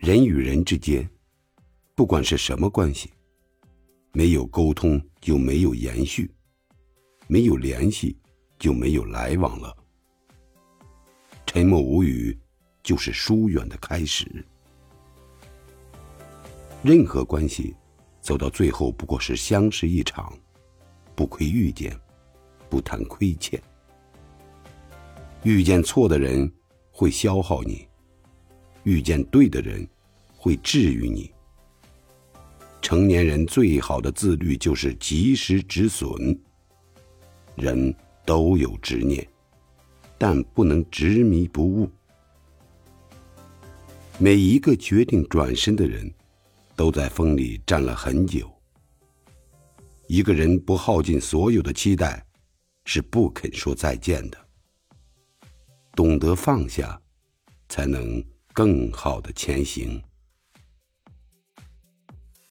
人与人之间，不管是什么关系，没有沟通就没有延续，没有联系就没有来往了。沉默无语，就是疏远的开始。任何关系，走到最后不过是相识一场，不亏遇见，不谈亏欠。遇见错的人会消耗你，遇见对的人会治愈你。成年人最好的自律就是及时止损。人都有执念，但不能执迷不悟。每一个决定转身的人，都在风里站了很久。一个人不耗尽所有的期待，是不肯说再见的。懂得放下，才能更好的前行。